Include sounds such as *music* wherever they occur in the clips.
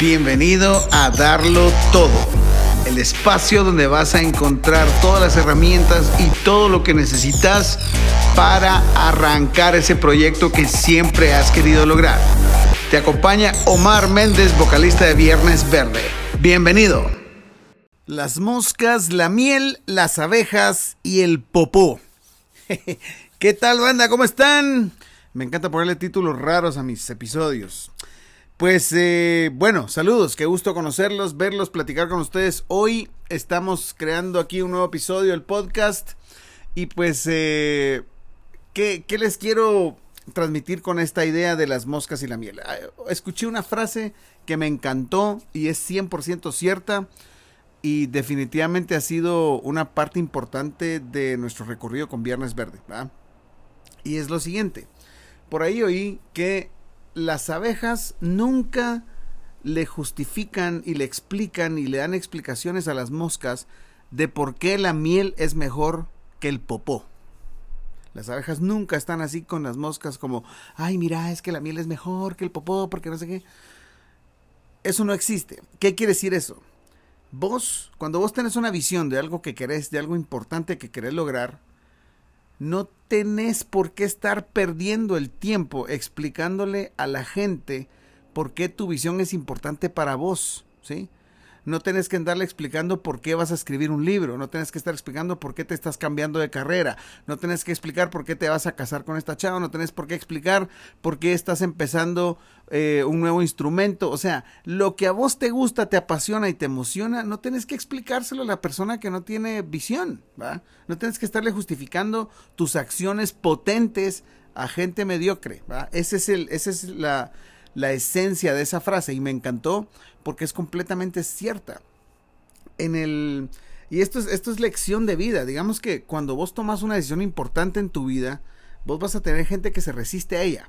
Bienvenido a Darlo Todo, el espacio donde vas a encontrar todas las herramientas y todo lo que necesitas para arrancar ese proyecto que siempre has querido lograr. Te acompaña Omar Méndez, vocalista de Viernes Verde. Bienvenido. Las moscas, la miel, las abejas y el popó. *laughs* ¿Qué tal banda? ¿Cómo están? Me encanta ponerle títulos raros a mis episodios. Pues eh, bueno, saludos, qué gusto conocerlos, verlos, platicar con ustedes. Hoy estamos creando aquí un nuevo episodio del podcast y pues, eh, ¿qué, ¿qué, les quiero transmitir con esta idea de las moscas y la miel? Ah, escuché una frase que me encantó y es 100% cierta y definitivamente ha sido una parte importante de nuestro recorrido con Viernes Verde. Y es lo siguiente, por ahí oí que las abejas nunca le justifican y le explican y le dan explicaciones a las moscas de por qué la miel es mejor que el popó. Las abejas nunca están así con las moscas como, ay, mira, es que la miel es mejor que el popó porque no sé qué. Eso no existe. ¿Qué quiere decir eso? Vos, cuando vos tenés una visión de algo que querés, de algo importante que querés lograr, no tenés por qué estar perdiendo el tiempo explicándole a la gente por qué tu visión es importante para vos, ¿sí? No tenés que andarle explicando por qué vas a escribir un libro, no tenés que estar explicando por qué te estás cambiando de carrera, no tenés que explicar por qué te vas a casar con esta chava, no tenés por qué explicar por qué estás empezando eh, un nuevo instrumento. O sea, lo que a vos te gusta, te apasiona y te emociona, no tenés que explicárselo a la persona que no tiene visión, ¿va? No tienes que estarle justificando tus acciones potentes a gente mediocre, ¿va? Ese es el, esa es la, la esencia de esa frase y me encantó porque es completamente cierta. En el y esto es esto es lección de vida, digamos que cuando vos tomas una decisión importante en tu vida, vos vas a tener gente que se resiste a ella.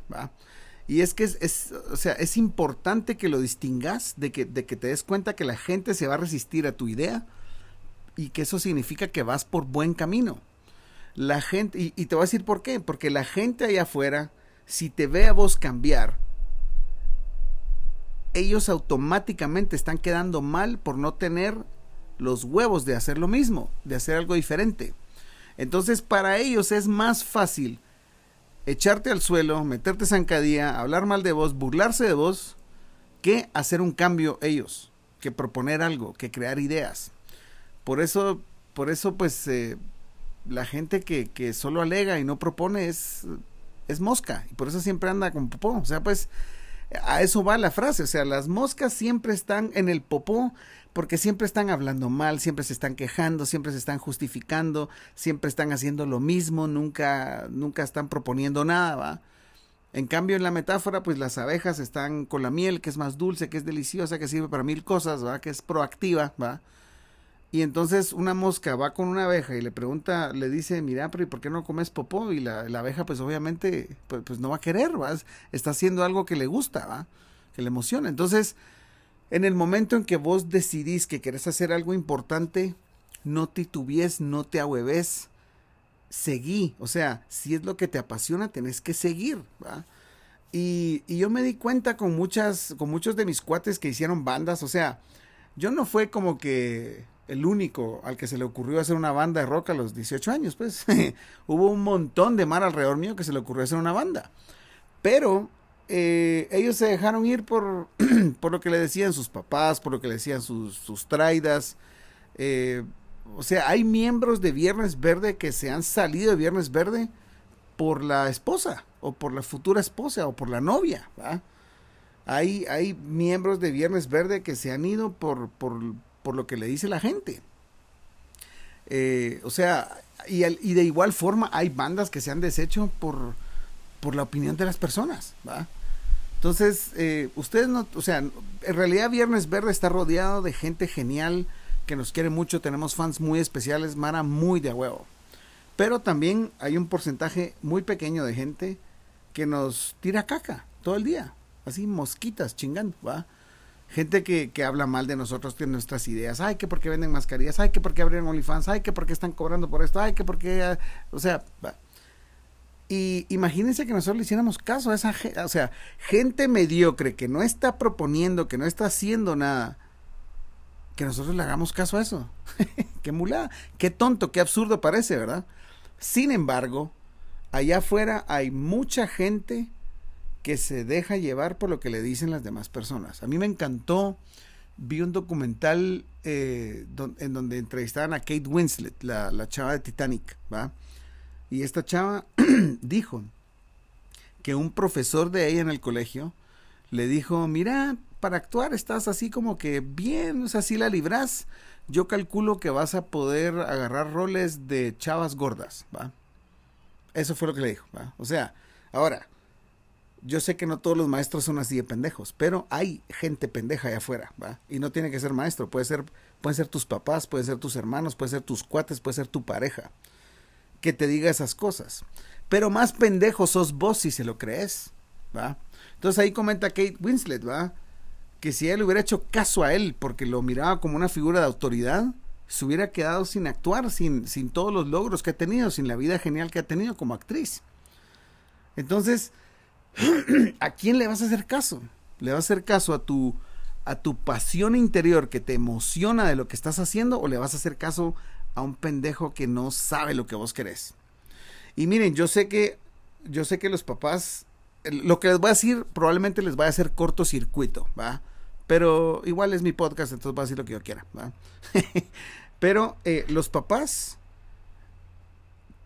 Y es que es, es, o sea, es importante que lo distingas, de que, de que te des cuenta que la gente se va a resistir a tu idea y que eso significa que vas por buen camino. La gente, y, y te voy a decir por qué, porque la gente allá afuera, si te ve a vos cambiar, ellos automáticamente están quedando mal por no tener los huevos de hacer lo mismo, de hacer algo diferente. Entonces para ellos es más fácil echarte al suelo, meterte zancadilla, hablar mal de vos, burlarse de vos, que hacer un cambio ellos, que proponer algo, que crear ideas. Por eso, por eso pues eh, la gente que, que, solo alega y no propone es, es mosca, y por eso siempre anda con popó. O sea, pues a eso va la frase, o sea, las moscas siempre están en el popó porque siempre están hablando mal, siempre se están quejando, siempre se están justificando, siempre están haciendo lo mismo, nunca nunca están proponiendo nada, ¿va? En cambio, en la metáfora, pues las abejas están con la miel, que es más dulce, que es deliciosa, que sirve para mil cosas, ¿va? Que es proactiva, ¿va? Y entonces una mosca va con una abeja y le pregunta, le dice, mira, pero ¿y por qué no comes popó? Y la, abeja pues obviamente pues, pues, no va a querer, ¿va? Está haciendo algo que le gusta, ¿va? Que le emociona. Entonces, en el momento en que vos decidís que querés hacer algo importante, no titubies, no te ahueves, seguí. O sea, si es lo que te apasiona, tenés que seguir, ¿va? Y, y yo me di cuenta con muchas, con muchos de mis cuates que hicieron bandas, o sea, yo no fue como que el único al que se le ocurrió hacer una banda de rock a los 18 años, pues *laughs* hubo un montón de mar alrededor mío que se le ocurrió hacer una banda. Pero eh, ellos se dejaron ir por, *clears throat* por lo que le decían sus papás, por lo que le decían sus, sus traidas. Eh, o sea, hay miembros de Viernes Verde que se han salido de Viernes Verde por la esposa, o por la futura esposa, o por la novia. Hay, hay miembros de Viernes Verde que se han ido por, por lo que le dice la gente. Eh, o sea, y, de igual forma hay bandas que se han deshecho por, por la opinión de las personas, ¿va? Entonces, eh, ustedes no, o sea, en realidad Viernes Verde está rodeado de gente genial que nos quiere mucho, tenemos fans muy especiales, Mara muy de huevo. Pero también hay un porcentaje muy pequeño de gente que nos tira caca todo el día, así mosquitas chingando, ¿va? Gente que, que, habla mal de nosotros, de nuestras ideas, ay, que por qué venden mascarillas, ay, que por qué abrieron OnlyFans, ay, que por qué están cobrando por esto, ay, que por qué, o sea, Y imagínense que nosotros le hiciéramos caso a esa gente, o sea, gente mediocre que no está proponiendo, que no está haciendo nada, que nosotros le hagamos caso a eso. *laughs* qué mulada, qué tonto, qué absurdo parece, ¿verdad? Sin embargo, allá afuera hay mucha gente que se deja llevar por lo que le dicen las demás personas. A mí me encantó, vi un documental eh, en donde entrevistaban a Kate Winslet, la, la chava de Titanic, ¿va? Y esta chava *clears throat* dijo que un profesor de ella en el colegio le dijo, mira, para actuar estás así como que bien, o sea, si la libras, yo calculo que vas a poder agarrar roles de chavas gordas, ¿va? Eso fue lo que le dijo, ¿va? O sea, ahora, yo sé que no todos los maestros son así de pendejos, pero hay gente pendeja allá afuera, ¿va? Y no tiene que ser maestro, puede ser, pueden ser tus papás, puede ser tus hermanos, puede ser tus cuates, puede ser tu pareja, que te diga esas cosas. Pero más pendejo sos vos si se lo crees, ¿va? Entonces ahí comenta Kate Winslet, ¿va? Que si le hubiera hecho caso a él porque lo miraba como una figura de autoridad, se hubiera quedado sin actuar, sin, sin todos los logros que ha tenido, sin la vida genial que ha tenido como actriz. Entonces, *clears throat* ¿a quién le vas a hacer caso? ¿Le vas a hacer caso a tu, a tu pasión interior que te emociona de lo que estás haciendo o le vas a hacer caso a un pendejo que no sabe lo que vos querés? Y miren, yo sé que yo sé que los papás lo que les voy a decir probablemente les va a hacer cortocircuito, ¿va? Pero igual es mi podcast, entonces voy a decir lo que yo quiera, ¿va? *laughs* Pero eh, los papás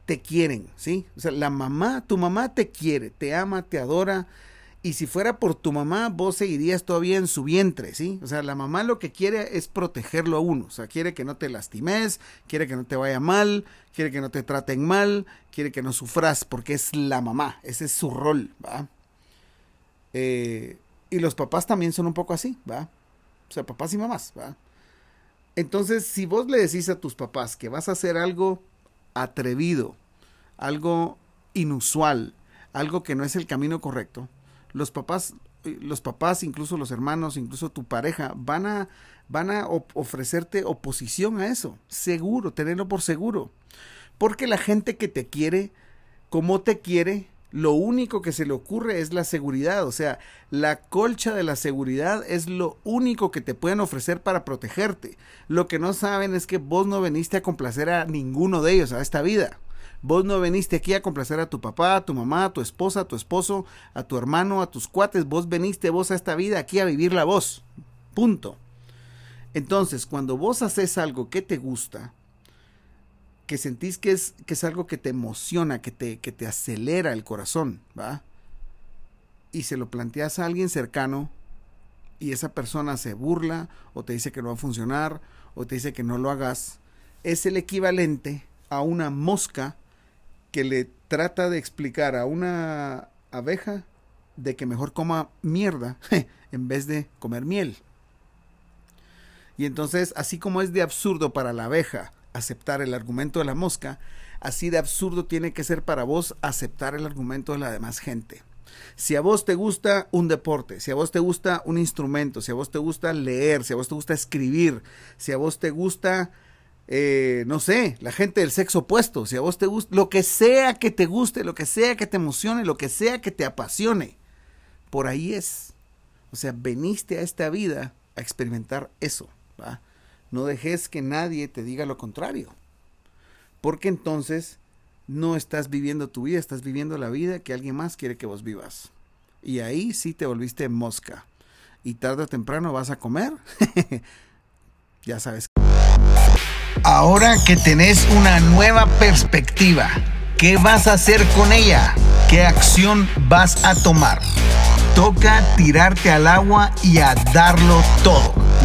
te quieren, ¿sí? O sea, la mamá, tu mamá te quiere, te ama, te adora. Y si fuera por tu mamá, vos seguirías todavía en su vientre, ¿sí? O sea, la mamá lo que quiere es protegerlo a uno. O sea, quiere que no te lastimes, quiere que no te vaya mal, quiere que no te traten mal, quiere que no sufras, porque es la mamá. Ese es su rol, ¿va? Eh, y los papás también son un poco así, ¿va? O sea, papás y mamás, ¿va? Entonces, si vos le decís a tus papás que vas a hacer algo atrevido, algo inusual, algo que no es el camino correcto, los papás, los papás, incluso los hermanos, incluso tu pareja, van a, van a ofrecerte oposición a eso. Seguro, tenerlo por seguro. Porque la gente que te quiere, como te quiere, lo único que se le ocurre es la seguridad, o sea, la colcha de la seguridad es lo único que te pueden ofrecer para protegerte. Lo que no saben es que vos no veniste a complacer a ninguno de ellos a esta vida. Vos no veniste aquí a complacer a tu papá, a tu mamá, a tu esposa, a tu esposo, a tu hermano, a tus cuates. Vos veniste vos a esta vida aquí a vivir la voz. Punto. Entonces, cuando vos haces algo que te gusta, que sentís que es, que es algo que te emociona, que te, que te acelera el corazón, ¿va? Y se lo planteas a alguien cercano y esa persona se burla o te dice que no va a funcionar o te dice que no lo hagas, es el equivalente a una mosca que le trata de explicar a una abeja de que mejor coma mierda *laughs* en vez de comer miel. Y entonces, así como es de absurdo para la abeja aceptar el argumento de la mosca, así de absurdo tiene que ser para vos aceptar el argumento de la demás gente. Si a vos te gusta un deporte, si a vos te gusta un instrumento, si a vos te gusta leer, si a vos te gusta escribir, si a vos te gusta, eh, no sé, la gente del sexo opuesto, si a vos te gusta, lo que sea que te guste, lo que sea que te emocione, lo que sea que te apasione, por ahí es. O sea, veniste a esta vida a experimentar eso. ¿va? No dejes que nadie te diga lo contrario. Porque entonces no estás viviendo tu vida, estás viviendo la vida que alguien más quiere que vos vivas. Y ahí sí te volviste mosca. Y tarde o temprano vas a comer. *laughs* ya sabes. Ahora que tenés una nueva perspectiva, ¿qué vas a hacer con ella? ¿Qué acción vas a tomar? Toca tirarte al agua y a darlo todo.